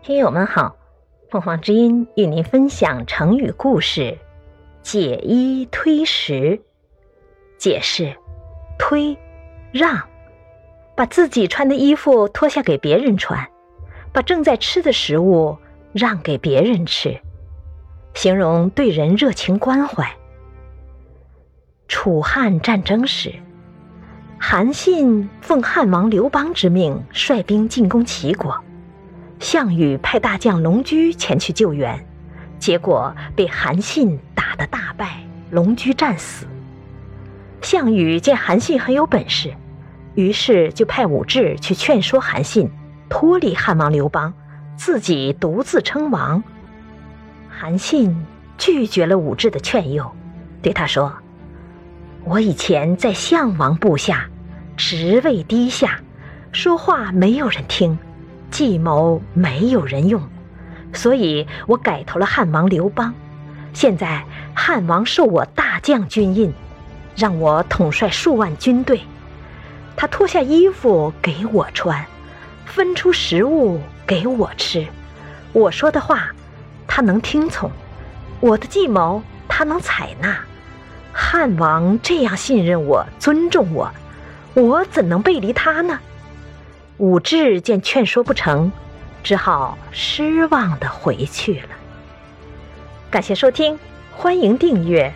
听友们好，凤凰之音与您分享成语故事“解衣推食”。解释：推，让，把自己穿的衣服脱下给别人穿，把正在吃的食物让给别人吃，形容对人热情关怀。楚汉战争时，韩信奉汉王刘邦之命，率兵进攻齐国。项羽派大将龙驹前去救援，结果被韩信打得大败，龙驹战死。项羽见韩信很有本事，于是就派武志去劝说韩信脱离汉王刘邦，自己独自称王。韩信拒绝了武志的劝诱，对他说：“我以前在项王部下，职位低下，说话没有人听。”计谋没有人用，所以我改投了汉王刘邦。现在汉王授我大将军印，让我统帅数万军队。他脱下衣服给我穿，分出食物给我吃。我说的话，他能听从；我的计谋，他能采纳。汉王这样信任我、尊重我，我怎能背离他呢？武志见劝说不成，只好失望的回去了。感谢收听，欢迎订阅。